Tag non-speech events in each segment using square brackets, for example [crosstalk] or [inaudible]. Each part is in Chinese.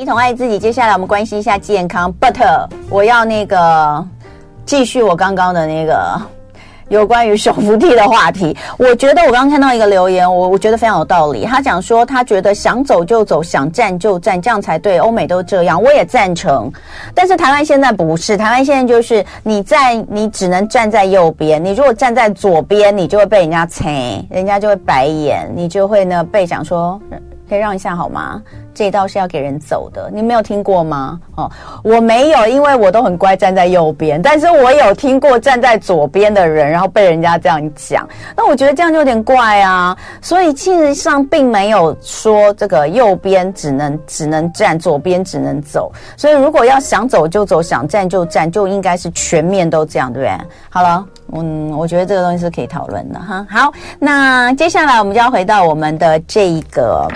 一同爱自己。接下来我们关心一下健康，but 我要那个继续我刚刚的那个。有关于手扶梯的话题，我觉得我刚刚看到一个留言，我我觉得非常有道理。他讲说，他觉得想走就走，想站就站，这样才对。欧美都这样，我也赞成。但是台湾现在不是，台湾现在就是你在你只能站在右边，你如果站在左边，你就会被人家踩，人家就会白眼，你就会呢被讲说，可以让一下好吗？这一道是要给人走的，你没有听过吗？哦，我没有，因为我都很乖，站在右边。但是我有听过站在左边的人，然后被人家这样讲。那我觉得这样就有点怪啊。所以其实上并没有说这个右边只能只能站，左边只能走。所以如果要想走就走，想站就站，就应该是全面都这样，对不对？好了，嗯，我觉得这个东西是可以讨论的哈。好，那接下来我们就要回到我们的这一个。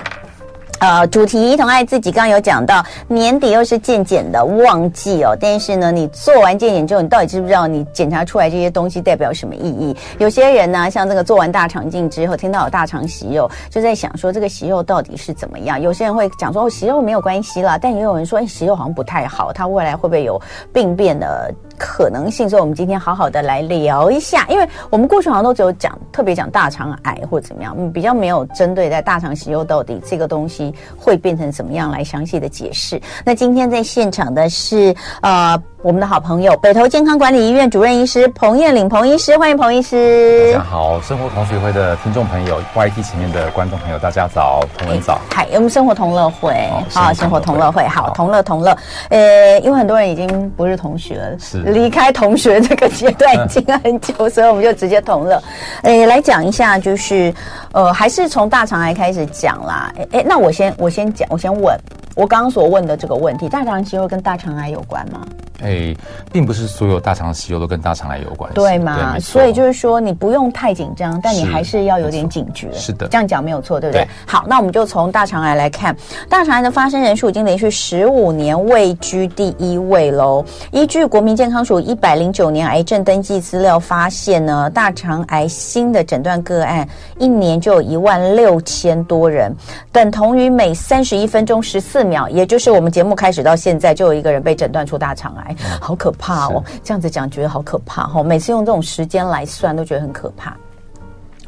呃，主题一同爱自己，刚刚有讲到年底又是健检的旺季哦。但是呢，你做完健检之后，你到底知不知道你检查出来这些东西代表什么意义？有些人呢，像这个做完大肠镜之后，听到有大肠息肉，就在想说这个息肉到底是怎么样？有些人会讲说哦，息肉没有关系啦，但也有人说，哎，息肉好像不太好，它未来会不会有病变的可能性？所以，我们今天好好的来聊一下，因为我们过去好像都只有讲特别讲大肠癌或者怎么样，嗯，比较没有针对在大肠息肉到底这个东西。会变成怎么样来详细的解释？那今天在现场的是呃。我们的好朋友北投健康管理医院主任医师彭彦岭彭医师，欢迎彭医师。大家好，生活同学会的听众朋友，YT 前面的观众朋友，大家早，同文早。嗨，我们生活同乐会，好，生活同乐会，好，同乐同乐。呃，因为很多人已经不是同学了，是离开同学这个阶段已经很久，所以我们就直接同乐。[laughs] 诶，来讲一下，就是呃，还是从大肠癌开始讲啦。哎，那我先我先讲，我先问。我刚刚所问的这个问题，大肠息肉跟大肠癌有关吗？哎，并不是所有大肠息肉都跟大肠癌有关系，对吗？所以就是说，你不用太紧张，但你还是要有点警觉。是的，这样讲没有错，对不对？对。好，那我们就从大肠癌来看，大肠癌的发生人数已经连续十五年位居第一位喽。依据国民健康署一百零九年癌症登记资料发现呢，大肠癌新的诊断个案一年就有一万六千多人，等同于每三十一分钟十四秒，也就是我们节目开始到现在，就有一个人被诊断出大肠癌，好可怕哦！这样子讲觉得好可怕哦。每次用这种时间来算，都觉得很可怕。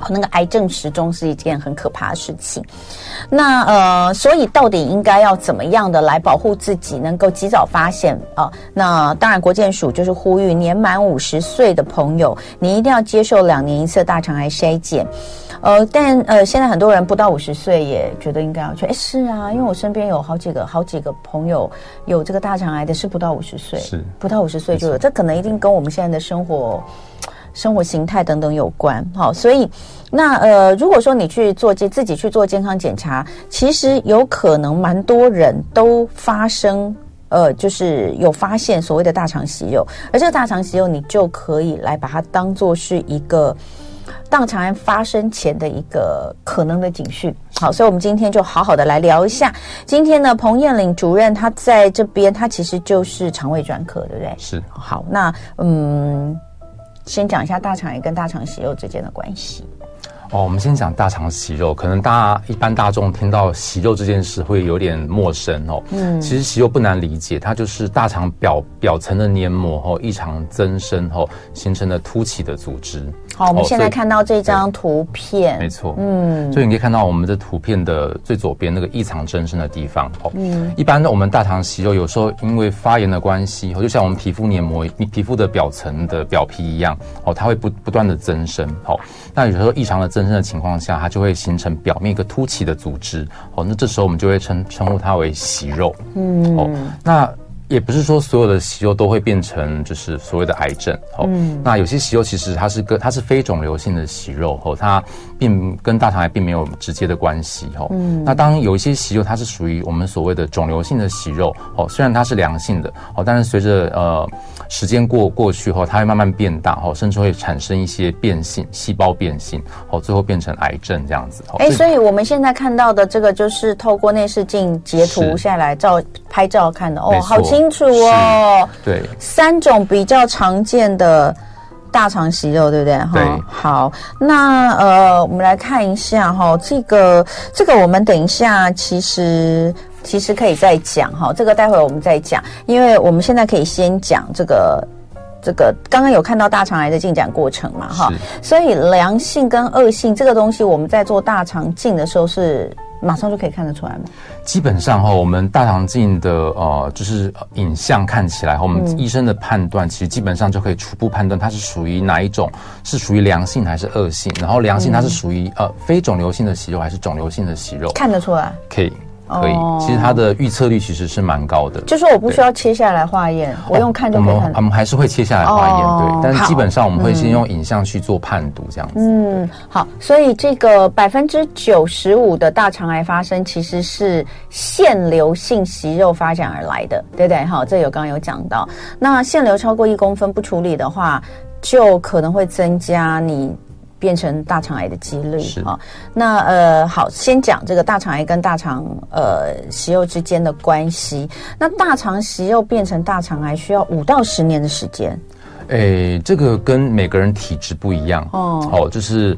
那个癌症时钟是一件很可怕的事情。那呃，所以到底应该要怎么样的来保护自己，能够及早发现啊、呃？那当然，国健署就是呼吁年满五十岁的朋友，你一定要接受两年一次的大肠癌筛检。呃，但呃，现在很多人不到五十岁也觉得应该要去。哎，是啊，因为我身边有好几个好几个朋友有这个大肠癌的，是不到五十岁，是不到五十岁就有。这可能一定跟我们现在的生活生活形态等等有关。好，所以那呃，如果说你去做健自己去做健康检查，其实有可能蛮多人都发生呃，就是有发现所谓的大肠息肉，而这个大肠息肉你就可以来把它当做是一个。大肠癌发生前的一个可能的警讯，好，所以我们今天就好好的来聊一下。今天呢，彭艳玲主任他在这边，他其实就是肠胃专科，对不对？是。好，那嗯，先讲一下大肠癌跟大肠息肉之间的关系。哦，我们先讲大肠息肉，可能大家一般大众听到息肉这件事会有点陌生哦。嗯，其实息肉不难理解，它就是大肠表表层的黏膜后异常增生后形成的凸起的组织。好，我们现在看到这张图片，没错，嗯，所以你可以看到我们的图片的最左边那个异常增生的地方哦。嗯，一般的我们大肠息肉有时候因为发炎的关系，就像我们皮肤黏膜、你皮肤的表层的表皮一样哦，它会不不断的增生。好，那有时候异常的。增生的情况下，它就会形成表面一个凸起的组织，哦，那这时候我们就会称称呼它为息肉，嗯，哦，那。也不是说所有的息肉都会变成就是所谓的癌症哦。嗯。那有些息肉其实它是个它是非肿瘤性的息肉哦，它并跟大肠癌并没有直接的关系哦。嗯。那当有一些息肉它是属于我们所谓的肿瘤性的息肉哦，虽然它是良性的哦，但是随着呃时间过过去后，它会慢慢变大哦，甚至会产生一些变性细胞变性哦，最后变成癌症这样子。哎，所以我们现在看到的这个就是透过内视镜截图下来照拍照看的哦，好清楚哦，对，三种比较常见的大肠息肉，对不对？哈，好，那呃，我们来看一下哈，这个这个我们等一下其实其实可以再讲哈，这个待会儿我们再讲，因为我们现在可以先讲这个。这个刚刚有看到大肠癌的进展过程嘛？哈，所以良性跟恶性这个东西，我们在做大肠镜的时候是马上就可以看得出来吗？基本上哈，我们大肠镜的呃，就是影像看起来，我们医生的判断其实基本上就可以初步判断它是属于哪一种，是属于良性还是恶性。然后良性它是属于呃非肿瘤性的息肉还是肿瘤性的息肉？看得出来，可以。可以，其实它的预测率其实是蛮高的。就是我不需要切下来化验，我用看就可以看。我们我们还是会切下来化验，对。但是基本上我们会先用影像去做判读，这样子。嗯，好。所以这个百分之九十五的大肠癌发生其实是腺瘤性息肉发展而来的，对不对？好，这有刚刚有讲到。那腺瘤超过一公分不处理的话，就可能会增加你。变成大肠癌的几率啊、哦，那呃好，先讲这个大肠癌跟大肠呃息肉之间的关系。那大肠息肉变成大肠癌需要五到十年的时间。诶，这个跟每个人体质不一样哦。哦，就是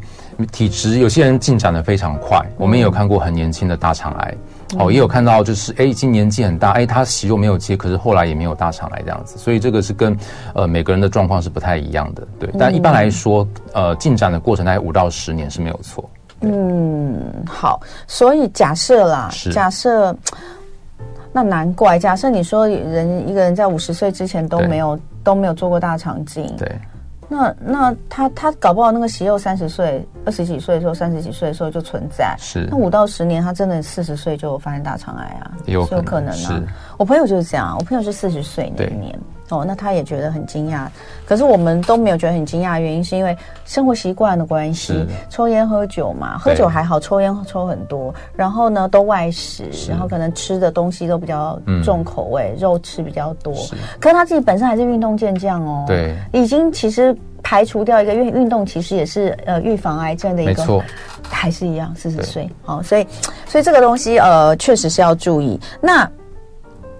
体质，有些人进展的非常快。我们也有看过很年轻的大肠癌。哦，也有看到，就是哎，已经年纪很大，哎，他息肉没有切，可是后来也没有大肠癌这样子，所以这个是跟呃每个人的状况是不太一样的，对。但一般来说，呃，进展的过程大概五到十年是没有错。嗯，好，所以假设啦，假设，那难怪，假设你说人一个人在五十岁之前都没有都没有做过大肠镜，对。那那他他搞不好那个息肉三十岁二十几岁的时候三十几岁的时候就存在，是那五到十年他真的四十岁就发现大肠癌啊，有可能，有可能啊。我朋友就是这样，我朋友是四十岁那一年。哦，那他也觉得很惊讶，可是我们都没有觉得很惊讶，原因是因为生活习惯的关系，抽烟喝酒嘛，喝酒还好，抽烟抽很多，然后呢都外食，然后可能吃的东西都比较重口味，嗯、肉吃比较多。可是他自己本身还是运动健将哦，对，已经其实排除掉一个因为运动，其实也是呃预防癌症的一个，还是一样四十岁。好，所以所以这个东西呃确实是要注意。那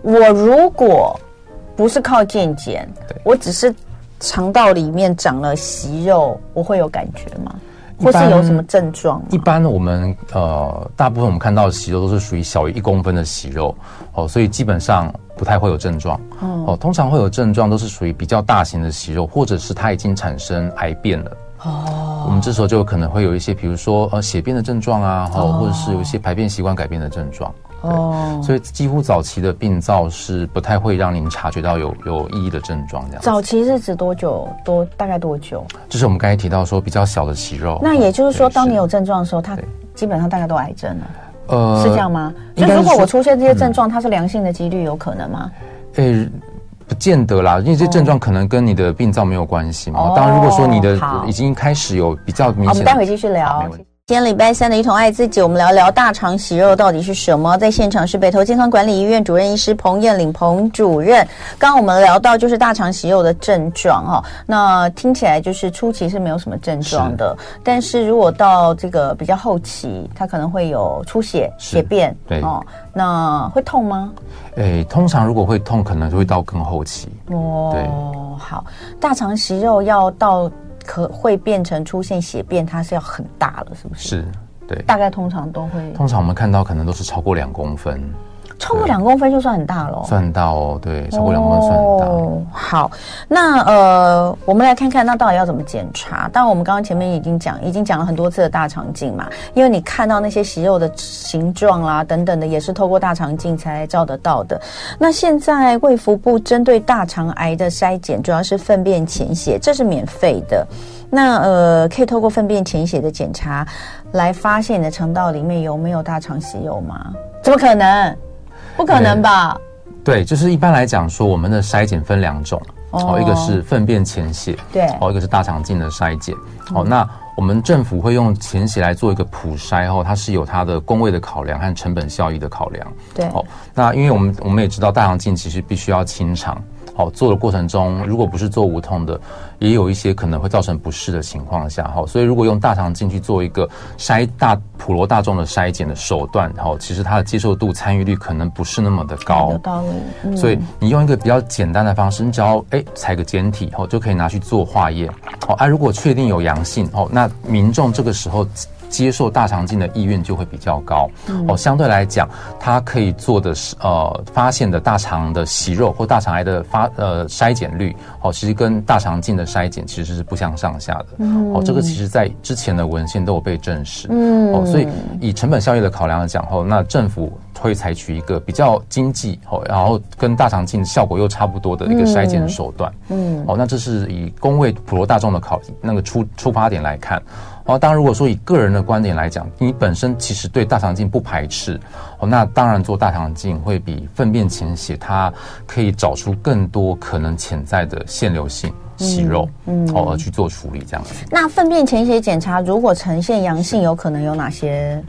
我如果。不是靠健检，我只是肠道里面长了息肉，我会有感觉吗？或是有什么症状？一般我们呃，大部分我们看到的息肉都是属于小于一公分的息肉哦，所以基本上不太会有症状哦。通常会有症状都是属于比较大型的息肉，或者是它已经产生癌变了哦。我们这时候就可能会有一些，比如说呃血便的症状啊，或者是有一些排便习惯改变的症状。哦，所以几乎早期的病灶是不太会让您察觉到有有意义的症状这样。早期是指多久？多大概多久？就是我们刚才提到说比较小的息肉。那也就是说，当你有症状的时候，它基本上大概都癌症了。呃，是这样吗？就如果我出现这些症状，它是良性的几率有可能吗？诶，不见得啦，因为这症状可能跟你的病灶没有关系嘛。当然，如果说你的已经开始有比较明显，我们待会继续聊。今天礼拜三的一同爱自己，我们聊聊大肠息肉到底是什么。在现场是北投健康管理医院主任医师彭彦岭彭主任。刚刚我们聊到就是大肠息肉的症状哈，那听起来就是初期是没有什么症状的，是但是如果到这个比较后期，它可能会有出血、血便，对哦，那会痛吗？诶，通常如果会痛，可能就会到更后期哦。对好，大肠息肉要到。可会变成出现血便，它是要很大了，是不是？是，对。大概通常都会。通常我们看到可能都是超过两公分。超过两公分就算很大了，算很大哦。对，超过两公分算很大。哦，好，那呃，我们来看看那到底要怎么检查？当然，我们刚刚前面已经讲，已经讲了很多次的大肠镜嘛，因为你看到那些息肉的形状啦等等的，也是透过大肠镜才照得到的。那现在卫福部针对大肠癌的筛检，主要是粪便潜血，这是免费的。那呃，可以透过粪便潜血的检查来发现你的肠道里面有没有大肠息肉吗？怎么可能？不可能吧？对，就是一般来讲说，我们的筛检分两种，哦，一个是粪便潜血，对，哦，一个是大肠镜的筛检。哦，那我们政府会用前血来做一个普筛，后，它是有它的工位的考量和成本效益的考量。对，哦，那因为我们我们也知道大肠镜其实必须要清肠。好，做的过程中，如果不是做无痛的，也有一些可能会造成不适的情况下，哈，所以如果用大肠镜去做一个筛大普罗大众的筛检的手段，然后其实它的接受度、参与率可能不是那么的高。有道理。嗯、所以你用一个比较简单的方式，你只要哎采个检体，后就可以拿去做化验。好，啊，如果确定有阳性，哦，那民众这个时候。接受大肠镜的意愿就会比较高，嗯、哦，相对来讲，它可以做的是呃发现的大肠的息肉或大肠癌的发呃筛检率，哦，其实跟大肠镜的筛检其实是不相上下的，嗯，哦，这个其实在之前的文献都有被证实，嗯，哦，所以以成本效益的考量来讲，后那政府会采取一个比较经济，哦，然后跟大肠镜效果又差不多的一个筛检手段，嗯，嗯哦，那这是以公卫普罗大众的考那个出出发点来看。哦，当然，如果说以个人的观点来讲，你本身其实对大肠镜不排斥，哦，那当然做大肠镜会比粪便潜血，它可以找出更多可能潜在的腺瘤性息肉，嗯，嗯哦，而去做处理这样子。那粪便潜血检查如果呈现阳性，有可能有哪些？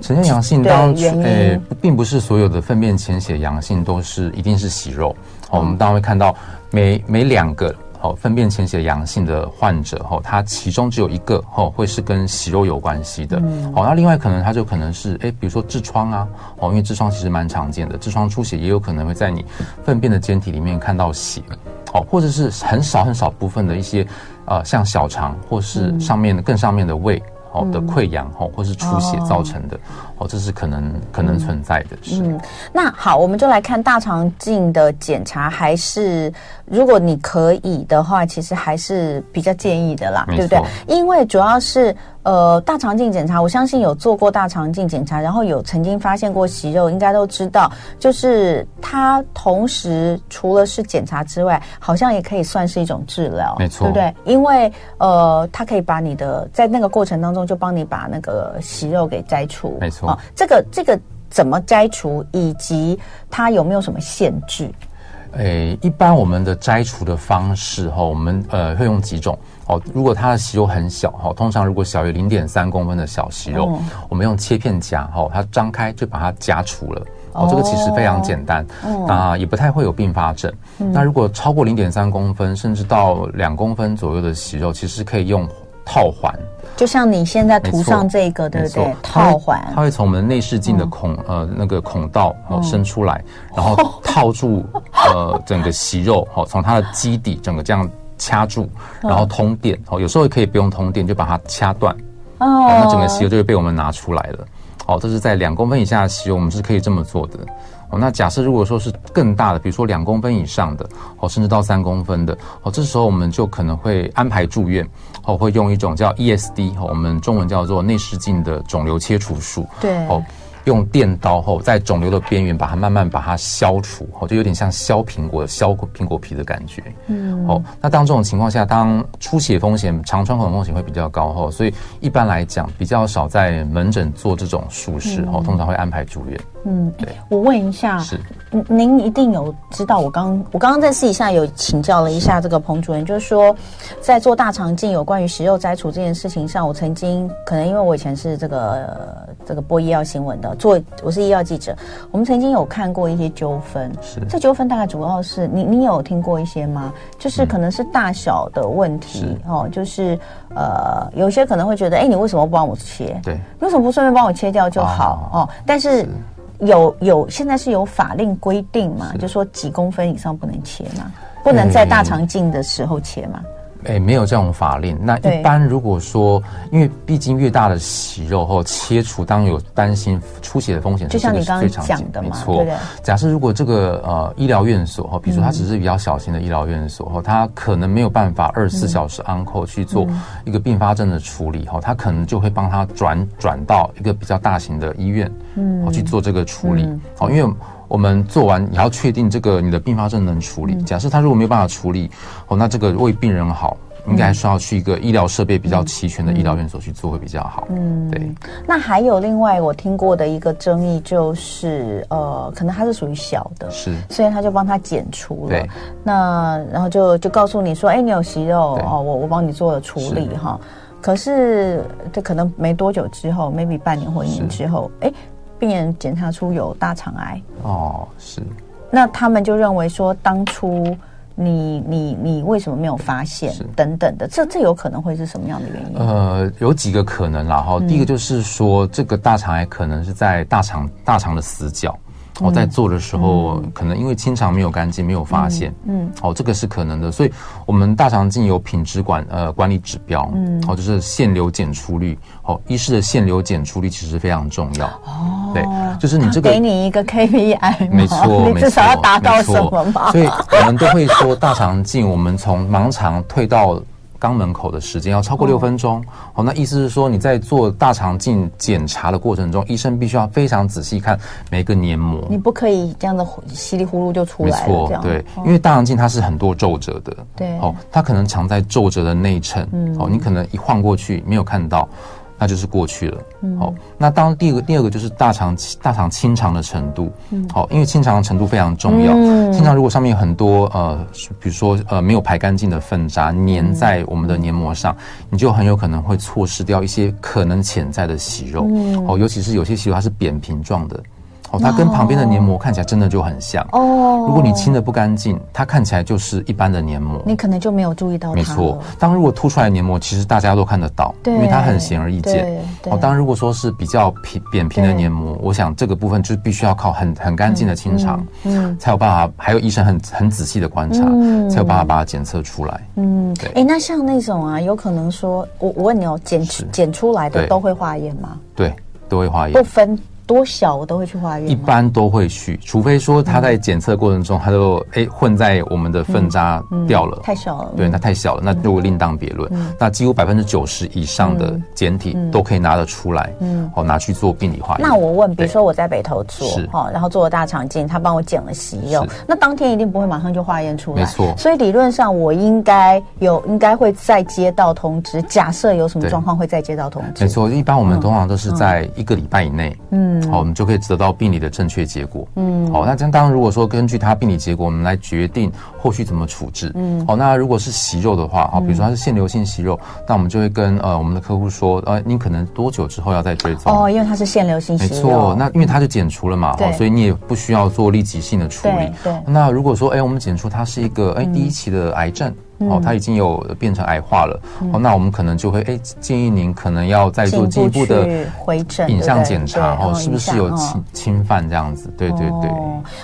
呈现阳性当然，诶、欸，并不是所有的粪便潜血阳性都是一定是息肉，哦，我们当然会看到每每两个。哦，粪便潜血阳性的患者，哦，他其中只有一个，哦，会是跟息肉有关系的。嗯，哦，那另外可能他就可能是，哎，比如说痔疮啊，哦，因为痔疮其实蛮常见的，痔疮出血也有可能会在你粪便的间体里面看到血，哦，或者是很少很少部分的一些，呃，像小肠或是上面的更上面的胃。哦的溃疡哦，或是出血造成的哦，这是可能可能存在的。事。嗯，那好，我们就来看大肠镜的检查，还是如果你可以的话，其实还是比较建议的啦，对不对？因为主要是。呃，大肠镜检查，我相信有做过大肠镜检查，然后有曾经发现过息肉，应该都知道，就是它同时除了是检查之外，好像也可以算是一种治疗，没错，对不对？因为呃，它可以把你的在那个过程当中就帮你把那个息肉给摘除，没错。哦，这个这个怎么摘除，以及它有没有什么限制？诶，一般我们的摘除的方式哈，我们呃会用几种哦。如果它的息肉很小哈，通常如果小于零点三公分的小息肉，嗯、我们用切片夹哈，它张开就把它夹除了哦。这个其实非常简单，啊、嗯，也不太会有并发症。那、嗯、如果超过零点三公分，甚至到两公分左右的息肉，其实可以用套环。就像你现在涂上这个，对不对？套环，它会从我们内视镜的孔、嗯、呃那个孔道哦伸出来，然后套住呃整个息肉，好，从它的基底整个这样掐住，然后通电哦，有时候也可以不用通电，就把它掐断哦，那整个息肉就会被我们拿出来了。哦，这是在两公分以下的息肉，我们是可以这么做的。哦，那假设如果说是更大的，比如说两公分以上的，哦，甚至到三公分的，哦，这时候我们就可能会安排住院，哦，会用一种叫 ESD，哦，我们中文叫做内视镜的肿瘤切除术，对，哦。用电刀后，在肿瘤的边缘把它慢慢把它消除，哦，就有点像削苹果、削苹果皮的感觉。嗯，哦，那当这种情况下，当出血风险、肠穿孔风险会比较高，哦，所以一般来讲比较少在门诊做这种术式，哦，通常会安排住院。嗯，对，我问一下，是，您一定有知道，我刚我刚刚在私底下有请教了一下这个彭主任，就是说，在做大肠镜有关于食肉摘除这件事情上，我曾经可能因为我以前是这个这个播医药新闻的。做我是医药记者，我们曾经有看过一些纠纷，是这纠纷大概主要是你你有听过一些吗？就是可能是大小的问题、嗯、哦，就是呃，有些可能会觉得，哎，你为什么不帮我切？对，为什么不顺便帮我切掉就好？哦，哦，但是有有现在是有法令规定嘛，就说几公分以上不能切嘛，不能在大肠镜的时候切嘛。哎，没有这种法令。那一般如果说，因为毕竟越大的息肉后切除，当有担心出血的风险，就像你刚刚讲的嘛，没错。假设如果这个呃医疗院所哈，比如说它只是比较小型的医疗院所哈，它可能没有办法二十四小时 on call 去做一个并发症的处理哈，它可能就会帮他转转到一个比较大型的医院，嗯，去做这个处理。好，因为。我们做完，你要确定这个你的并发症能处理。假设他如果没有办法处理，哦，那这个为病人好，应该需要去一个医疗设备比较齐全的医疗院所去做会比较好。嗯，对。那还有另外我听过的一个争议就是，呃，可能它是属于小的，是，所以他就帮他剪除了。对。那然后就就告诉你说，哎，你有息肉哦，我我帮你做了处理哈。可是这可能没多久之后，maybe 半年或一年之后，哎。病人检查出有大肠癌哦，是。那他们就认为说，当初你你你为什么没有发现？等等的，这这有可能会是什么样的原因？呃，有几个可能啦哈。第一个就是说，这个大肠癌可能是在大肠大肠的死角。我、哦、在做的时候，嗯、可能因为清肠没有干净，没有发现。嗯，嗯哦，这个是可能的。所以，我们大肠镜有品质管呃管理指标，嗯，哦，就是腺瘤检出率。哦，医师的腺瘤检出率其实非常重要。哦，对，就是你这个给你一个 KPI，没错，你至少要达到什么嘛？所以我们都会说，大肠镜我们从盲肠退到。肛门口的时间要超过六分钟，哦，哦，那意思是说你在做大肠镜检查的过程中，医生必须要非常仔细看每个黏膜，你不可以这样子稀里糊涂就出来。没错，对，因为大肠镜它是很多皱褶的，对，哦，它可能藏在皱褶的内衬，嗯，哦，你可能一晃过去没有看到。那就是过去了。嗯，好，那当第二个第二个就是大肠大肠清肠的程度。嗯，好，因为清肠的程度非常重要。嗯，清肠如果上面有很多呃，比如说呃没有排干净的粪渣粘在我们的黏膜上，你就很有可能会错失掉一些可能潜在的息肉。嗯，哦，尤其是有些息肉它是扁平状的。哦，它跟旁边的黏膜看起来真的就很像哦。如果你清的不干净，它看起来就是一般的黏膜，你可能就没有注意到它。没错，当如果凸出来的黏膜，其实大家都看得到，对，因为它很显而易见。哦，当如果说是比较平扁平的黏膜，我想这个部分就必须要靠很很干净的清肠，嗯，才有办法，还有医生很很仔细的观察，才有办法把它检测出来。嗯，对。哎，那像那种啊，有可能说，我我问你哦，检检出来的都会化验吗？对，都会化验，不分。多小我都会去化验，一般都会去，除非说他在检测过程中，他都哎混在我们的粪渣掉了，太小了，对，那太小了，那如果另当别论。那几乎百分之九十以上的检体都可以拿得出来，嗯，哦，拿去做病理化验。那我问，比如说我在北投做，哈，然后做了大肠镜，他帮我检了息肉，那当天一定不会马上就化验出来，没错。所以理论上我应该有，应该会再接到通知。假设有什么状况，会再接到通知。没错，一般我们通常都是在一个礼拜以内，嗯。好，我们就可以得到病理的正确结果。嗯，好，那这样当然，如果说根据他病理结果，我们来决定后续怎么处置。嗯，好，那如果是息肉的话，好，比如说它是腺瘤性息肉，那我们就会跟呃我们的客户说，呃，你可能多久之后要再追踪？哦，因为它是腺瘤性息肉。没错，那因为它就检除了嘛，哦，所以你也不需要做立即性的处理。对，那如果说，哎，我们检出它是一个哎第一期的癌症。哦，它已经有变成癌化了。哦，那我们可能就会哎建议您可能要再做进一步的回诊影像检查，哦，是不是有侵侵犯这样子？对对对。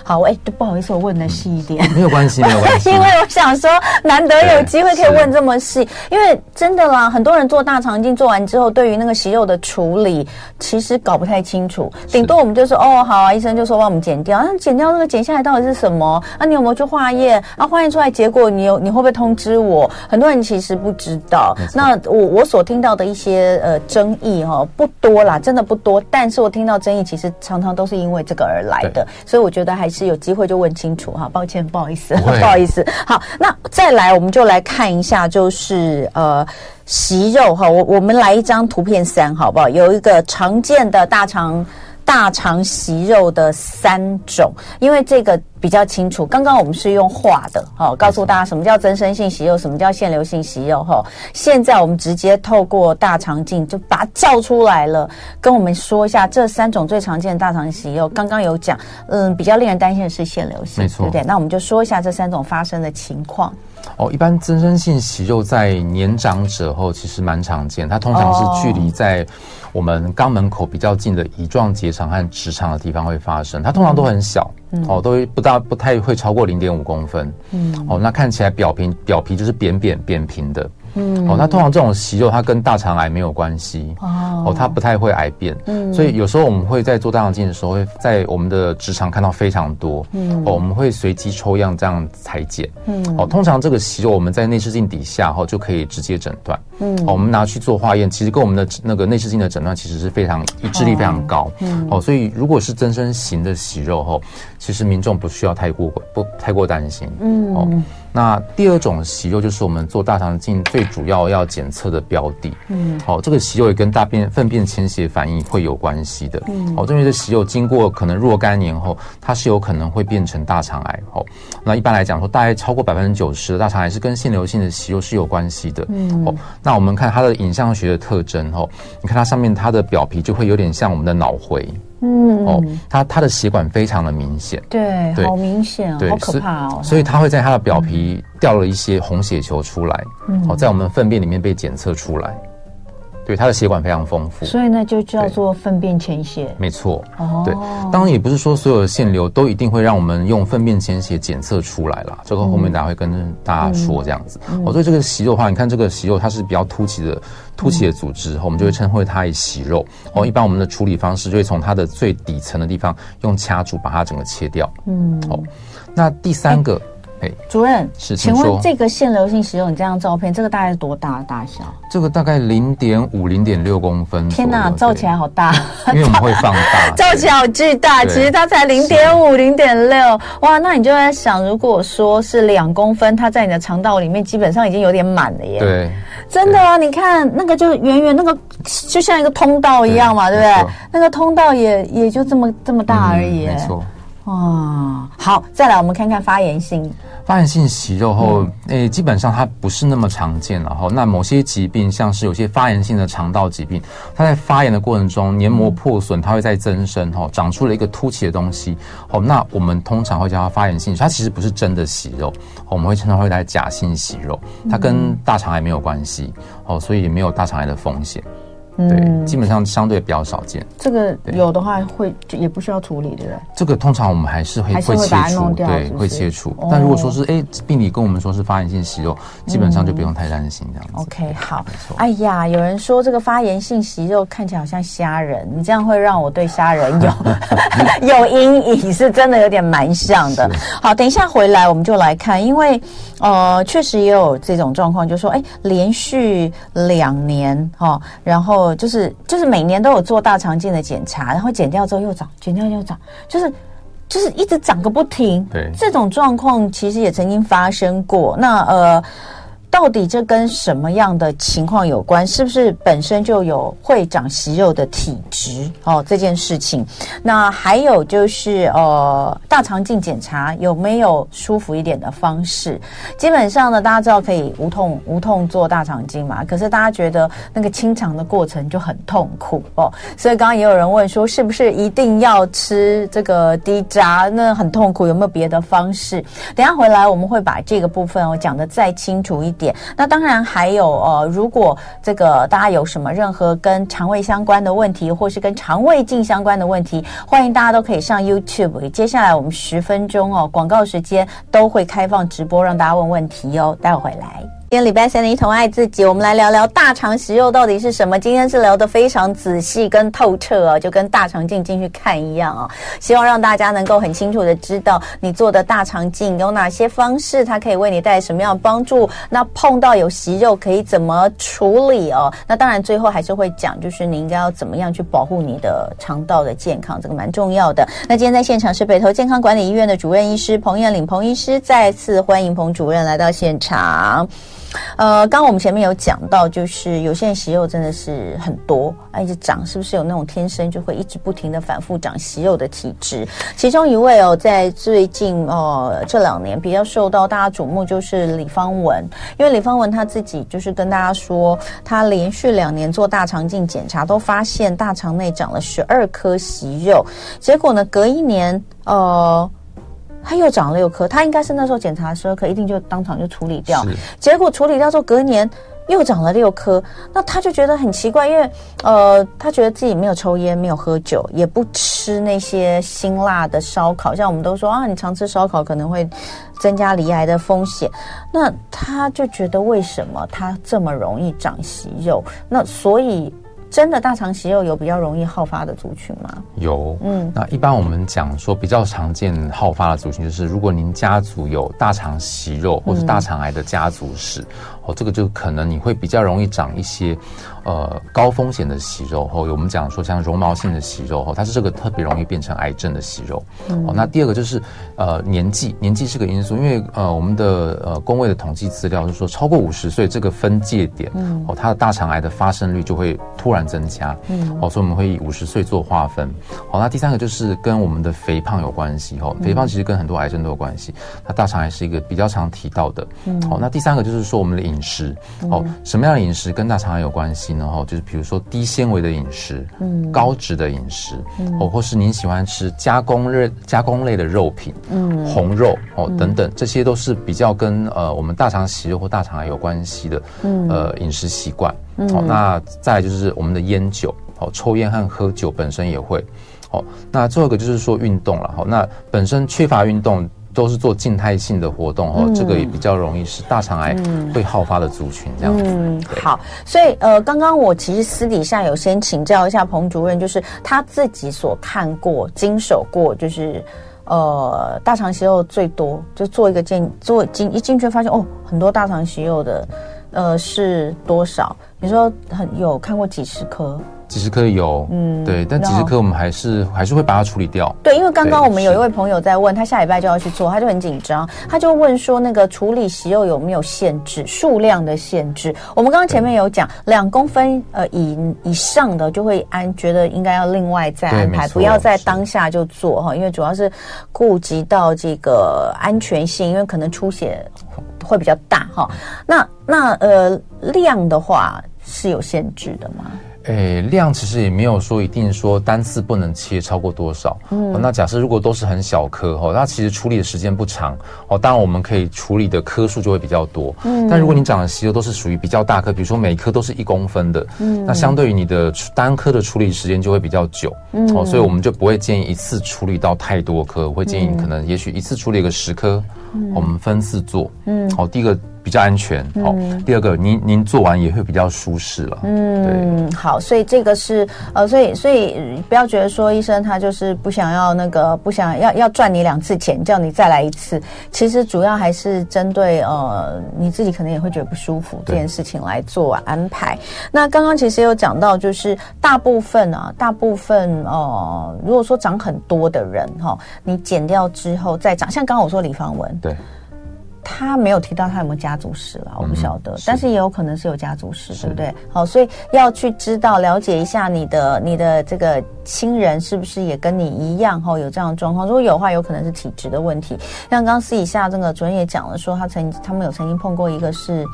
好，哎，不好意思，我问的细一点。没有关系，没有关系。因为我想说，难得有机会可以问这么细，因为真的啦，很多人做大肠镜做完之后，对于那个息肉的处理，其实搞不太清楚。顶多我们就说，哦，好啊，医生就说帮我们剪掉。那剪掉那个剪下来到底是什么？啊，你有没有去化验？啊，化验出来结果，你有你会不会通知？是我很多人其实不知道，那我我所听到的一些呃争议哈不多啦，真的不多。但是我听到争议，其实常常都是因为这个而来的，所以我觉得还是有机会就问清楚哈。抱歉，不好意思，不好意思。好，那再来我们就来看一下，就是呃息肉哈，我我们来一张图片三好不好？有一个常见的大肠。大肠息肉的三种，因为这个比较清楚。刚刚我们是用画的，哦，告诉大家什么叫增生性息肉，什么叫腺瘤性息肉，哈。现在我们直接透过大肠镜就把它照出来了，跟我们说一下这三种最常见的大肠息肉。刚刚有讲，嗯，比较令人担心的是腺瘤性，没错，对不对？那我们就说一下这三种发生的情况。哦，一般增生性息肉在年长者后其实蛮常见，它通常是距离在我们肛门口比较近的乙状结肠和直肠的地方会发生，它通常都很小，嗯、哦，都不大不太会超过零点五公分，嗯，哦，那看起来表皮表皮就是扁扁扁平的。嗯，哦，那通常这种息肉它跟大肠癌没有关系。哦，哦，它不太会癌变，嗯，所以有时候我们会在做大肠镜的时候，会在我们的直肠看到非常多，嗯，哦，我们会随机抽样这样裁剪，嗯，哦，通常这个息肉我们在内视镜底下哈就可以直接诊断，嗯，哦，我们拿去做化验，其实跟我们的那个内视镜的诊断其实是非常一致力非常高，嗯，哦，所以如果是增生型的息肉后，其实民众不需要太过不太过担心，嗯，哦。那第二种息肉就是我们做大肠镜最主要要检测的标的。嗯，好，这个息肉也跟大便粪便潜血反应会有关系的。嗯，好，因为这息肉经过可能若干年后，它是有可能会变成大肠癌。哦，那一般来讲说，大概超过百分之九十的大肠癌是跟腺瘤性的息肉是有关系的。嗯，哦，那我们看它的影像学的特征，哦，你看它上面它的表皮就会有点像我们的脑回。嗯哦，它它的血管非常的明显，对，对好明显哦，对好可怕哦。所以它会在它的表皮掉了一些红血球出来，哦，在我们粪便里面被检测出来。对，它的血管非常丰富，所以呢就叫做粪便潜血。没错，哦，对，当然也不是说所有的腺瘤都一定会让我们用粪便潜血检测出来啦。这个后面大家会跟大家说这样子。哦、嗯，所以这个息肉的话，你看这个息肉它是比较凸起的凸起的组织，嗯、我们就会称为它为息肉。哦，一般我们的处理方式就会从它的最底层的地方用掐住把它整个切掉。嗯，哦，那第三个。主任，是，请问这个腺瘤性息肉，你这张照片，这个大概是多大的大小？这个大概零点五、零点六公分。天哪，照起来好大，因为我们会放大，[laughs] 照起来好巨大。其实它才零点五、零点六。哇，那你就在想，如果说是两公分，它在你的肠道里面基本上已经有点满了耶。对，真的啊，你看那个就圆圆，那个就像一个通道一样嘛，对，不对？那个通道也也就这么这么大而已。嗯、没错。哇，好，再来我们看看发炎性。发炎性息肉后，诶、欸，基本上它不是那么常见。了哈，那某些疾病，像是有些发炎性的肠道疾病，它在发炎的过程中，黏膜破损，它会在增生，哈，长出了一个凸起的东西。好，那我们通常会叫它发炎性，它其实不是真的息肉，我们会称它为假性息肉，它跟大肠癌没有关系，哦，所以也没有大肠癌的风险。对，基本上相对比较少见。这个有的话会就也不需要处理，对不对？这个通常我们还是会会切除，对，会切除。但如果说是哎，病理跟我们说是发炎性息肉，基本上就不用太担心这样子。OK，好。哎呀，有人说这个发炎性息肉看起来好像虾仁，你这样会让我对虾仁有 [laughs] 有阴影，是真的有点蛮像的。好，等一下回来我们就来看，因为呃，确实也有这种状况，就是说哎，连续两年哈，然后。就是就是每年都有做大肠镜的检查，然后剪掉之后又长，剪掉又长，就是就是一直长个不停。对，这种状况其实也曾经发生过。那呃。到底这跟什么样的情况有关？是不是本身就有会长息肉的体质？哦，这件事情。那还有就是，呃，大肠镜检查有没有舒服一点的方式？基本上呢，大家知道可以无痛无痛做大肠镜嘛。可是大家觉得那个清肠的过程就很痛苦哦。所以刚刚也有人问说，是不是一定要吃这个低渣？那很痛苦，有没有别的方式？等下回来我们会把这个部分哦讲的再清楚一点。那当然还有呃，如果这个大家有什么任何跟肠胃相关的问题，或是跟肠胃镜相关的问题，欢迎大家都可以上 YouTube。接下来我们十分钟哦，广告时间都会开放直播，让大家问问题哦。待会回来。今天礼拜三的一同爱自己，我们来聊聊大肠息肉到底是什么。今天是聊得非常仔细跟透彻啊，就跟大肠镜进去看一样啊。希望让大家能够很清楚的知道，你做的大肠镜有哪些方式，它可以为你带来什么样的帮助。那碰到有息肉可以怎么处理哦？那当然最后还是会讲，就是你应该要怎么样去保护你的肠道的健康，这个蛮重要的。那今天在现场是北投健康管理医院的主任医师彭彦岭彭医师，再次欢迎彭主任来到现场。呃，刚刚我们前面有讲到，就是有些人息肉真的是很多，啊，一直长，是不是有那种天生就会一直不停的反复长息肉的体质？其中一位哦，在最近哦这两年比较受到大家瞩目，就是李芳文，因为李芳文他自己就是跟大家说，他连续两年做大肠镜检查，都发现大肠内长了十二颗息肉，结果呢，隔一年，呃。他又长了六颗，他应该是那时候检查十二颗，一定就当场就处理掉。结果处理掉之后，隔年又长了六颗，那他就觉得很奇怪，因为呃，他觉得自己没有抽烟，没有喝酒，也不吃那些辛辣的烧烤，像我们都说啊，你常吃烧烤可能会增加离癌的风险。那他就觉得为什么他这么容易长息肉？那所以。真的大肠息肉有比较容易好发的族群吗？有，嗯，那一般我们讲说比较常见好发的族群，就是如果您家族有大肠息肉或是大肠癌的家族史。嗯哦，这个就可能你会比较容易长一些，呃，高风险的息肉。后我们讲说像绒毛性的息肉，后它是这个特别容易变成癌症的息肉。嗯、哦，那第二个就是呃年纪，年纪是个因素，因为呃我们的呃公卫的统计资料就是说超过五十岁这个分界点，嗯，哦，它的大肠癌的发生率就会突然增加。嗯，哦，所以我们会以五十岁做划分。好、哦，那第三个就是跟我们的肥胖有关系。哦，肥胖其实跟很多癌症都有关系。那大肠癌是一个比较常提到的。嗯，好、哦，那第三个就是说我们的饮饮食哦，什么样的饮食跟大肠癌有关系呢，哈，就是比如说低纤维的饮食，嗯，高脂的饮食，哦、嗯，或是您喜欢吃加工类加工类的肉品，嗯，红肉哦等等，这些都是比较跟呃我们大肠息肉或大肠癌有关系的，嗯，呃饮食习惯。嗯，好，那再来就是我们的烟酒，哦，抽烟和喝酒本身也会，好，那最后一个就是说运动了，好，那本身缺乏运动。都是做静态性的活动哦，嗯、这个也比较容易是大肠癌会好发的族群这样子。嗯，好，所以呃，刚刚我其实私底下有先请教一下彭主任，就是他自己所看过、经手过，就是呃，大肠息肉最多，就做一个进做进一进去发现哦，很多大肠息肉的呃是多少？你说很有看过几十颗？几十颗有，嗯，对，但几十颗我们还是还是会把它处理掉。对，因为刚刚我们有一位朋友在问，他下礼拜就要去做，他就很紧张，他就问说，那个处理息肉有没有限制，数量的限制？我们刚刚前面有讲，两公分呃以以上的就会安觉得应该要另外再安排，不要在当下就做哈，因为主要是顾及到这个安全性，因为可能出血会比较大哈。那那呃量的话是有限制的吗？诶，量其实也没有说一定说单次不能切超过多少。嗯，那假设如果都是很小颗哦，那其实处理的时间不长哦，当然我们可以处理的颗数就会比较多。嗯，但如果你长的息肉都是属于比较大颗，比如说每颗都是一公分的，嗯，那相对于你的单颗的处理时间就会比较久。嗯，哦，所以我们就不会建议一次处理到太多颗，我会建议你可能也许一次处理个十颗，嗯，我们分次做。嗯，好，第一个。比较安全，好、嗯。第二个，您您做完也会比较舒适了。嗯，对，好，所以这个是呃，所以所以不要觉得说医生他就是不想要那个不想要要赚你两次钱，叫你再来一次。其实主要还是针对呃你自己可能也会觉得不舒服这件事情来做安排。那刚刚其实有讲到，就是大部分啊，大部分呃，如果说长很多的人哈、哦，你剪掉之后再长，像刚刚我说李芳文，对。他没有提到他有没有家族史了，我不晓得，嗯、但是也有可能是有家族史，对不对？好，所以要去知道了解一下你的你的这个亲人是不是也跟你一样哈，有这样的状况。如果有的话，有可能是体质的问题。像刚刚私底下这个主任也讲了，说他曾他们有曾经碰过一个是。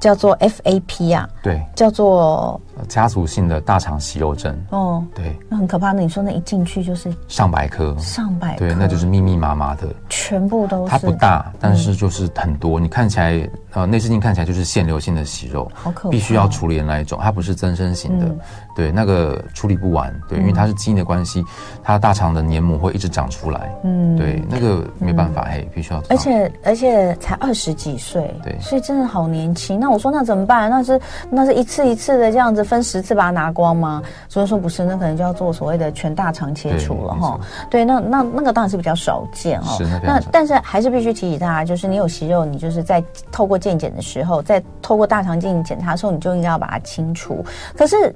叫做 FAP 啊，对，叫做家族性的大肠息肉症。哦，对，那很可怕。那你说那一进去就是上百颗，上百颗，对，那就是密密麻麻的，全部都是。它不大，但是就是很多。嗯、你看起来，呃，内视镜看起来就是腺瘤性的息肉，好可怕，必须要处理的那一种，它不是增生型的。嗯对，那个处理不完，对，因为它是基因的关系，它大肠的黏膜会一直长出来，嗯，对，那个没办法，嘿，必须要。而且而且才二十几岁，对，所以真的好年轻。那我说那怎么办？那是那是一次一次的这样子分十次把它拿光吗？所以说不是，那可能就要做所谓的全大肠切除了哈。对，那那那个当然是比较少见哦。是那那但是还是必须提醒大家，就是你有息肉，你就是在透过健检的时候，在透过大肠镜检查的时候，你就应该要把它清除。可是。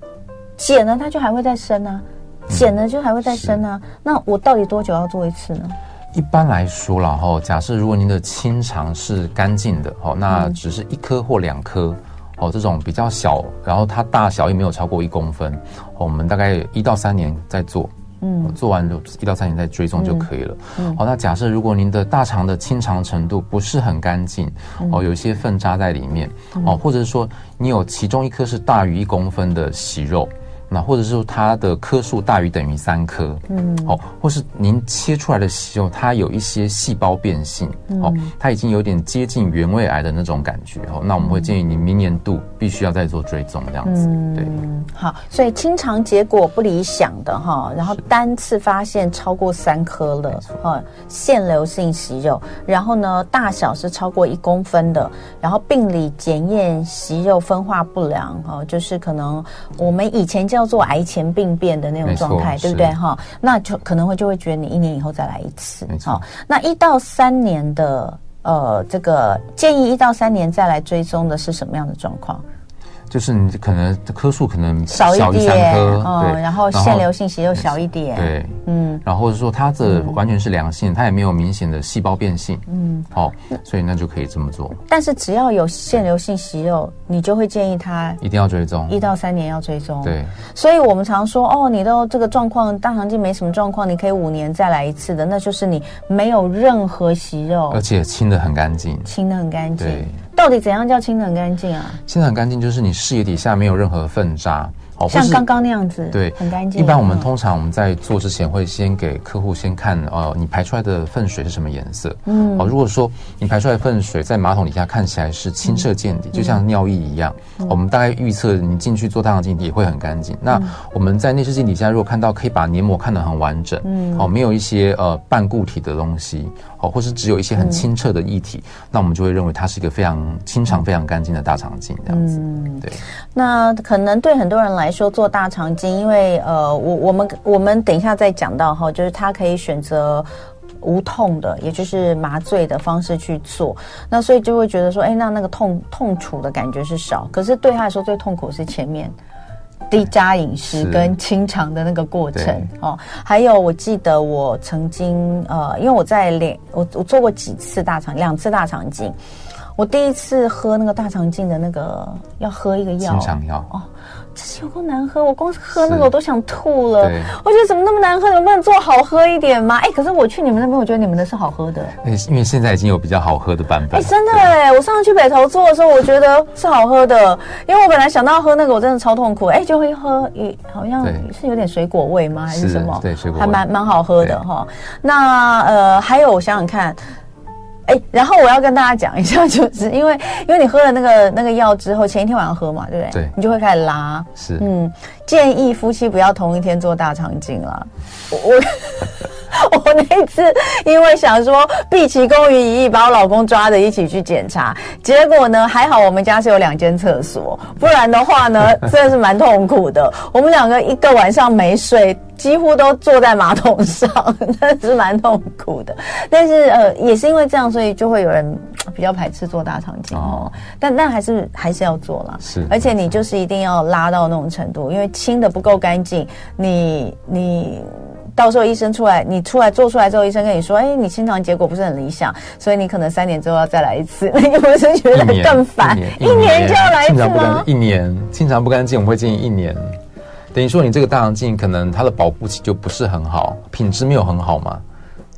剪了它就还会再生啊，剪了就还会再生啊。嗯、那我到底多久要做一次呢？一般来说啦，哈，假设如果您的清肠是干净的，哦，那只是一颗或两颗，哦，这种比较小，然后它大小也没有超过一公分，我们大概一到三年再做，嗯，做完就一到三年再追踪就可以了。嗯，好，那假设如果您的大肠的清肠程度不是很干净，哦，有一些粪渣在里面，哦，或者是说你有其中一颗是大于一公分的息肉。那或者是说它的颗数大于等于三颗，嗯，哦，或是您切出来的息肉，它有一些细胞变性，嗯、哦，它已经有点接近原位癌的那种感觉，哦，那我们会建议你明年度必须要再做追踪，这样子，嗯、对，好，所以清肠结果不理想的哈，然后单次发现超过三颗了，哈，腺瘤性息肉，然后呢大小是超过一公分的，然后病理检验息肉分化不良，哈，就是可能我们以前叫。叫做癌前病变的那种状态，对不对哈？那就可能会就会觉得你一年以后再来一次，好。那一到三年的呃，这个建议一到三年再来追踪的是什么样的状况？就是你可能颗数可能少一点，嗯，然后腺瘤性息肉小一点，对，嗯，然后或者说它的完全是良性，它也没有明显的细胞变性，嗯，好，所以那就可以这么做。但是只要有腺瘤性息肉，你就会建议他一定要追踪，一到三年要追踪，对。所以我们常说，哦，你都这个状况，大肠镜没什么状况，你可以五年再来一次的，那就是你没有任何息肉，而且清的很干净，清的很干净，对。到底怎样叫清得很干净啊？清得很干净就是你视野底下没有任何粪渣。哦，像刚刚那样子，对，很干净。一般我们通常我们在做之前会先给客户先看，呃，你排出来的粪水是什么颜色？嗯，哦，如果说你排出来的粪水在马桶底下看起来是清澈见底，嗯、就像尿液一样，嗯、我们大概预测你进去做大肠镜也会很干净。嗯、那我们在内视镜底下如果看到可以把黏膜看得很完整，嗯，哦，没有一些呃半固体的东西，哦，或是只有一些很清澈的液体，嗯、那我们就会认为它是一个非常清肠、非常干净的大肠镜这样子。嗯，对。那可能对很多人来说做大肠。因为呃，我我们我们等一下再讲到哈，就是他可以选择无痛的，也就是麻醉的方式去做，那所以就会觉得说，哎，那那个痛痛楚的感觉是少，可是对他来说最痛苦是前面低渣饮食跟清肠的那个过程哦。还有我记得我曾经呃，因为我在两我我做过几次大肠，两次大肠镜，我第一次喝那个大肠镜的那个要喝一个药，清肠药哦。这是有够难喝，我光是喝那个我都想吐了。我觉得怎么那么难喝？你们不能做好喝一点吗？哎，可是我去你们那边，我觉得你们的是好喝的。哎，因为现在已经有比较好喝的版本。哎，真的哎，我上次去北投做的时候，我觉得是好喝的，因为我本来想到喝那个，我真的超痛苦。哎，就会喝一好像是有点水果味吗？还是什么？对，水果味还蛮蛮好喝的哈。那呃，还有我想想看。哎，然后我要跟大家讲一下，[laughs] 就是因为因为你喝了那个那个药之后，前一天晚上喝嘛，对不对？对，你就会开始拉。是，嗯，建议夫妻不要同一天做大肠镜了。我 [laughs] 我那次因为想说毕其功于一役，把我老公抓着一起去检查，结果呢还好我们家是有两间厕所，不然的话呢 [laughs] 真的是蛮痛苦的。我们两个一个晚上没睡。几乎都坐在马桶上，真是蛮痛苦的。但是呃，也是因为这样，所以就会有人 [tsk] 比较排斥做大肠镜哦。但但还是还是要做啦。是，而且你就是一定要拉到那种程度，因为清的不够干净，你你到时候医生出来，你出来做出来之后，医生跟你说，哎，你清肠结果不是很理想，所以你可能三年之后要再来一次，[laughs] 那你不是觉得更烦？一年就要来一次吗？一年清肠不干净，我们会建议一年。等于说你这个大肠镜可能它的保护期就不是很好，品质没有很好嘛，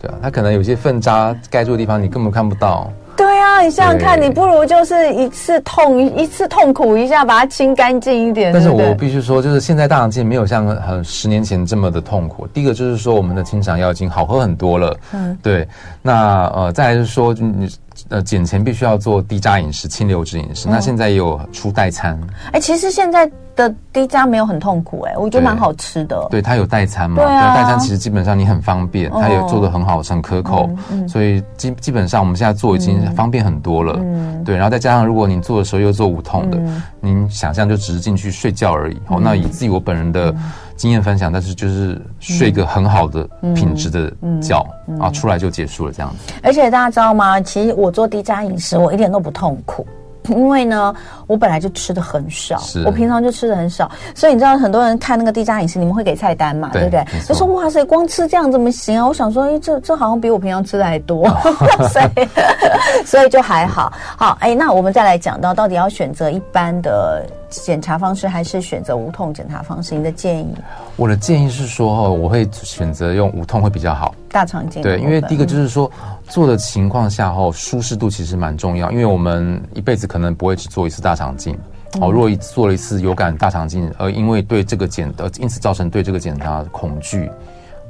对啊，它可能有些粪渣盖住的地方你根本看不到。对啊，你想想看，你不如就是一次痛一次痛苦一下，把它清干净一点。但是我必须说，就是现在大肠镜没有像很十年前这么的痛苦。第一个就是说，我们的清肠药已经好喝很多了。嗯，对。那呃，再来就是说，你呃减前必须要做低渣饮食、清流质饮食。那现在也有出代餐。哎，其实现在。的低渣没有很痛苦哎、欸，我觉得蛮好吃的。对，它有代餐嘛？对啊，代餐其实基本上你很方便，它也做的很好，很可口，所以基基本上我们现在做已经方便很多了。嗯，对，然后再加上如果你做的时候又做无痛的，您想象就只是进去睡觉而已。哦，那以自己我本人的经验分享，但是就是睡一个很好的品质的觉啊，出来就结束了这样子。而且大家知道吗？其实我做低渣饮食，我一点都不痛苦。因为呢，我本来就吃的很少，我平常就吃的很少，所以你知道很多人看那个低渣饮食，你们会给菜单嘛，对，对不对？就说哇塞，光吃这样怎么行啊？我想说，哎，这这好像比我平常吃的还多，[laughs] 所以 [laughs] 所以就还好。好，哎，那我们再来讲到，到底要选择一般的检查方式，还是选择无痛检查方式？您的建议？我的建议是说，我会选择用无痛会比较好。大肠镜对，因为第一个就是说，做的情况下后，舒适度其实蛮重要。因为我们一辈子可能不会只做一次大肠镜，哦，如果做了一次有感大肠镜，而因为对这个检，呃，因此造成对这个检查的恐惧，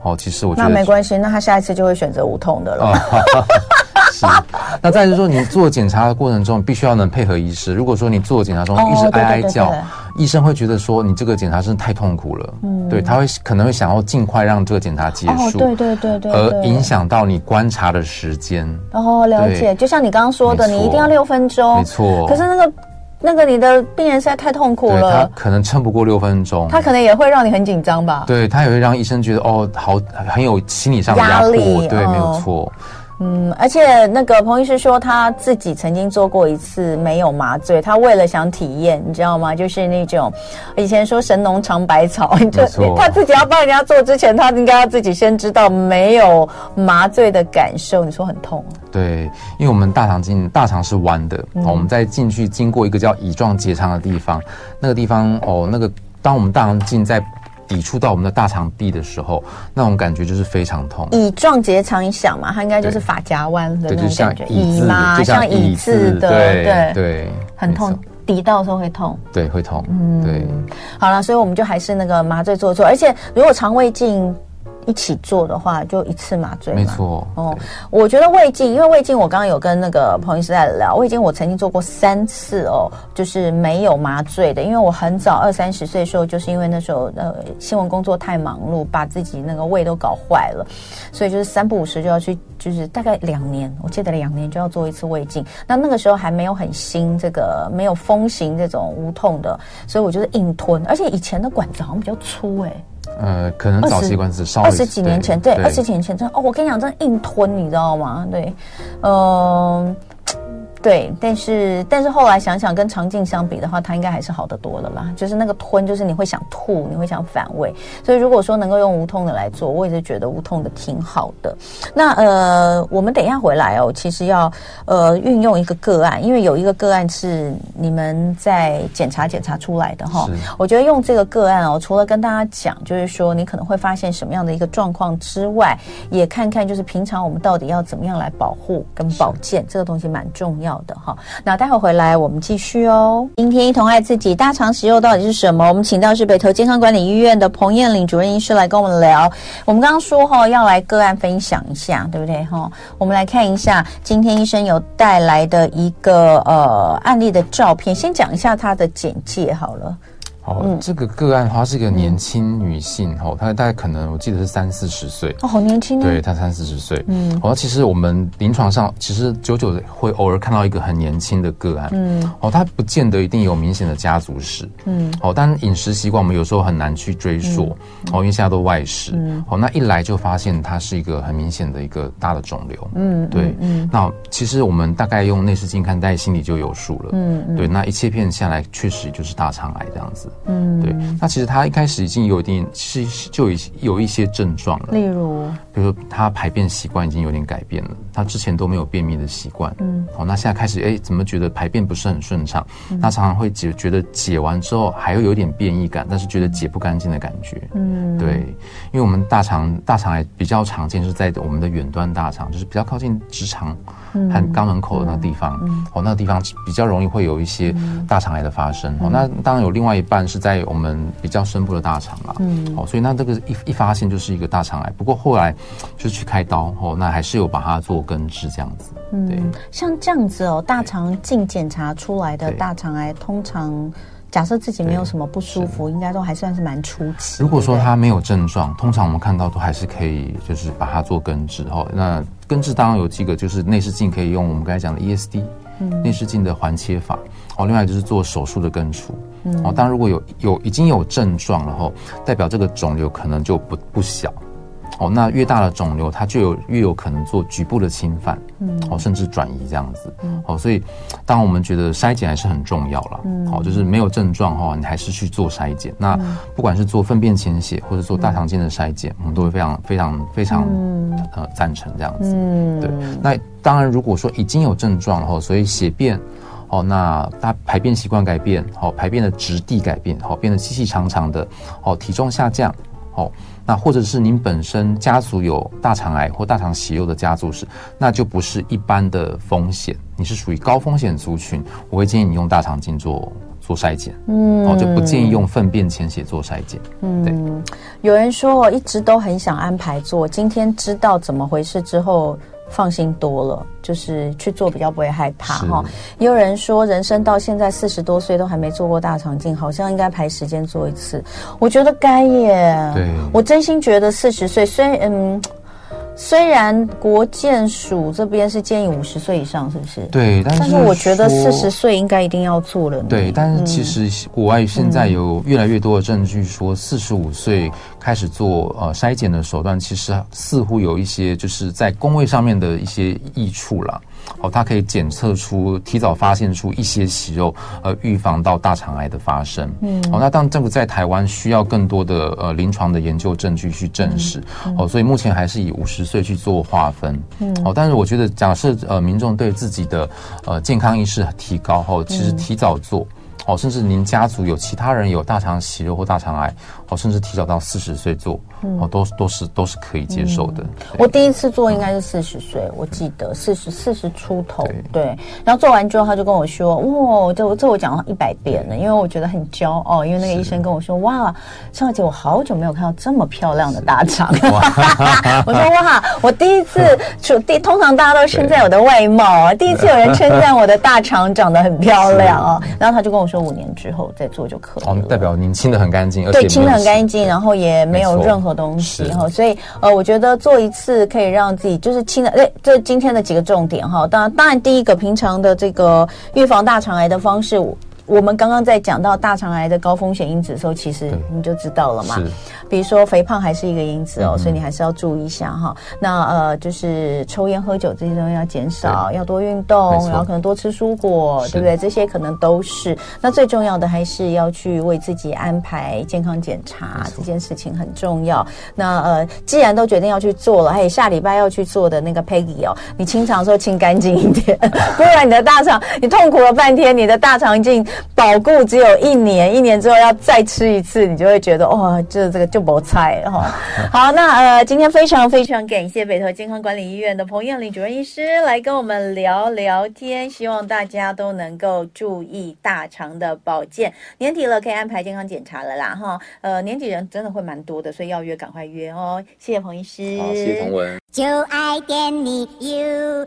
哦，其实我觉得那没关系，那他下一次就会选择无痛的了。[laughs] [laughs] [laughs] 是，[laughs] 那再就是说，你做检查的过程中，必须要能配合医师。如果说你做检查中一直哀哀叫，医生会觉得说你这个检查真的太痛苦了。嗯，对，他会可能会想要尽快让这个检查结束。对对对对，而影响到你观察的时间。哦，了解。就像你刚刚说的，你一定要六分钟。没错。可是那个那个你的病人实在太痛苦了，他可能撑不过六分钟。他可能也会让你很紧张吧？对，他也会让医生觉得哦，好很有心理上的压力。对，没有错。嗯，而且那个彭医师说他自己曾经做过一次没有麻醉，他为了想体验，你知道吗？就是那种以前说神农尝百草，[laughs] 就他自己要帮人家做之前，他应该要自己先知道没有麻醉的感受。你说很痛？对，因为我们大肠镜大肠是弯的，嗯、我们在进去经过一个叫乙状结肠的地方，那个地方哦，那个当我们大肠镜在抵触到我们的大肠壁的时候，那种感觉就是非常痛。乙状结肠你想嘛，它应该就是发夹弯的那种感觉，乙嘛，就像乙字的，对对，对很痛，抵到的时候会痛，对，会痛，嗯，对。好了，所以我们就还是那个麻醉做做，而且如果肠胃镜。一起做的话，就一次麻醉。没错。哦，我觉得胃镜，因为胃镜，我刚刚有跟那个彭医师在聊胃镜，我曾经做过三次哦，就是没有麻醉的。因为我很早二三十岁的时候，就是因为那时候呃新闻工作太忙碌，把自己那个胃都搞坏了，所以就是三不五时就要去，就是大概两年，我记得两年就要做一次胃镜。那那个时候还没有很新，这个没有风行这种无痛的，所以我就是硬吞，而且以前的管子好像比较粗哎。呃，可能早期管子稍微二十几年前，对，二十几年前真的哦，我跟你讲，真的硬吞，你知道吗？对，嗯、呃。对，但是但是后来想想，跟肠镜相比的话，它应该还是好得多了啦。就是那个吞，就是你会想吐，你会想反胃。所以如果说能够用无痛的来做，我也是觉得无痛的挺好的。那呃，我们等一下回来哦，其实要呃运用一个个案，因为有一个个案是你们在检查检查出来的哈。我觉得用这个个案哦，除了跟大家讲，就是说你可能会发现什么样的一个状况之外，也看看就是平常我们到底要怎么样来保护跟保健，这个东西蛮重要。好的哈，那待会回来我们继续哦。今天一同爱自己，大肠息肉到底是什么？我们请到是北投健康管理医院的彭艳玲主任医师来跟我们聊。我们刚刚说哈，要来个案分享一下，对不对哈？我们来看一下今天医生有带来的一个呃案例的照片，先讲一下他的简介好了。哦，嗯、这个个案她是一个年轻女性，哦、嗯，她大概可能我记得是三四十岁，哦，好年轻，对，她三四十岁，嗯，哦，其实我们临床上其实久久会偶尔看到一个很年轻的个案，嗯，哦，她不见得一定有明显的家族史，嗯，哦，但饮食习惯我们有时候很难去追溯，嗯、哦，因为现在都外食，嗯，哦，那一来就发现她是一个很明显的一个大的肿瘤，嗯，对，嗯，那其实我们大概用内视镜看，大概心里就有数了，嗯，嗯。对，那一切片下来确实就是大肠癌这样子。嗯，对，那其实他一开始已经有一点，是就已有一些症状了，例如，比如说他排便习惯已经有点改变了，他之前都没有便秘的习惯，嗯，好，那现在开始，哎，怎么觉得排便不是很顺畅？他、嗯、常常会解觉得解完之后还会有点便意感，但是觉得解不干净的感觉，嗯，对，因为我们大肠大肠癌比较常见是在我们的远端大肠，就是比较靠近直肠和肛门口的那个地方，嗯，哦，那个地方比较容易会有一些大肠癌的发生，哦，那当然有另外一半是在我们比较深部的大肠啦，嗯，哦，所以那这个一一发现就是一个大肠癌，不过后来就去开刀，哦，那还是有把它做根治这样子，嗯，对，像这样子哦，大肠镜检查出来的大肠癌，通常假设自己没有什么不舒服，应该都还算是蛮初期。如果说他没有症状，通常我们看到都还是可以，就是把它做根治，哦，那根治当然有几个，就是内视镜可以用我们刚才讲的 ESD，嗯，内视镜的环切法，哦，另外就是做手术的根除。哦，当然，如果有有已经有症状了后，代表这个肿瘤可能就不不小。哦，那越大的肿瘤，它就有越有可能做局部的侵犯，嗯，哦，甚至转移这样子。嗯，哦，所以当我们觉得筛检还是很重要了，嗯，哦，就是没有症状哈，你还是去做筛检。那不管是做粪便潜血或者做大肠镜的筛检，我们都会非常非常非常呃赞成这样子。嗯，对。那当然，如果说已经有症状了后，所以血便。哦，那大排便习惯改变，好，排便的质地改变，好，变得细细长长的，好，体重下降，好，那或者是您本身家族有大肠癌或大肠息肉的家族史，那就不是一般的风险，你是属于高风险族群，我会建议你用大肠镜做做筛检，嗯，哦，就不建议用粪便潜血做筛检，嗯，对。有人说我一直都很想安排做，今天知道怎么回事之后。放心多了，就是去做比较不会害怕哈。也有人说，人生到现在四十多岁都还没做过大肠镜，好像应该排时间做一次。我觉得该耶。对，我真心觉得四十岁虽然嗯。虽然国健署这边是建议五十岁以上，是不是？对，但是，但是我觉得四十岁应该一定要做了。对，但是其实国外现在有越来越多的证据说，四十五岁开始做呃筛检的手段，其实似乎有一些就是在工位上面的一些益处了。哦，它可以检测出、提早发现出一些息肉，呃，预防到大肠癌的发生。嗯，哦，那当然，这个在台湾需要更多的呃临床的研究证据去证实。嗯嗯、哦，所以目前还是以五十岁去做划分。嗯，哦，但是我觉得，假设呃民众对自己的呃健康意识提高后，其实提早做。哦，甚至您家族有其他人有大肠息肉或大肠癌，哦，甚至提早到四十岁做，哦，都都是都是可以接受的。我第一次做应该是四十岁，我记得四十四十出头，对。然后做完之后，他就跟我说：“哇，这我这我讲了一百遍了，因为我觉得很骄傲，因为那个医生跟我说：‘哇，尚小姐，我好久没有看到这么漂亮的大肠。[laughs] ’我说：‘哇，我第一次 [laughs] 出第通常大家都称赞我的外貌啊，第一次有人称赞我的大肠长得很漂亮啊。[laughs] ’然后他就跟我说：‘五年之后再做就可以了。’哦，代表您清的很干净，而且对，清得很干净，然后也没有任何东西哈。所以呃，我觉得做一次可以让自己就是清的。哎，这今天的几个重点哈。当然，当然第一个平常的这个预防大肠癌的方式。我们刚刚在讲到大肠癌的高风险因子的时候，其实你就知道了嘛。比如说肥胖还是一个因子哦，所以你还是要注意一下哈。那呃，就是抽烟喝酒这些东西要减少，要多运动，然后可能多吃蔬果，对不对？这些可能都是。那最重要的还是要去为自己安排健康检查，这件事情很重要。那呃，既然都决定要去做了，还有下礼拜要去做的那个 Peggy 哦，你清肠的时候清干净一点，[laughs] 不然你的大肠你痛苦了半天，你的大肠镜。保固只有一年，一年之后要再吃一次，你就会觉得哇，这这个就不菜哈。[laughs] 好，那呃，今天非常非常感谢北投健康管理医院的彭燕玲主任医师来跟我们聊聊天，希望大家都能够注意大肠的保健。年底了，可以安排健康检查了啦哈。呃，年底人真的会蛮多的，所以要约赶快约哦。谢谢彭医师，好，谢谢彭文，就爱点你 UFO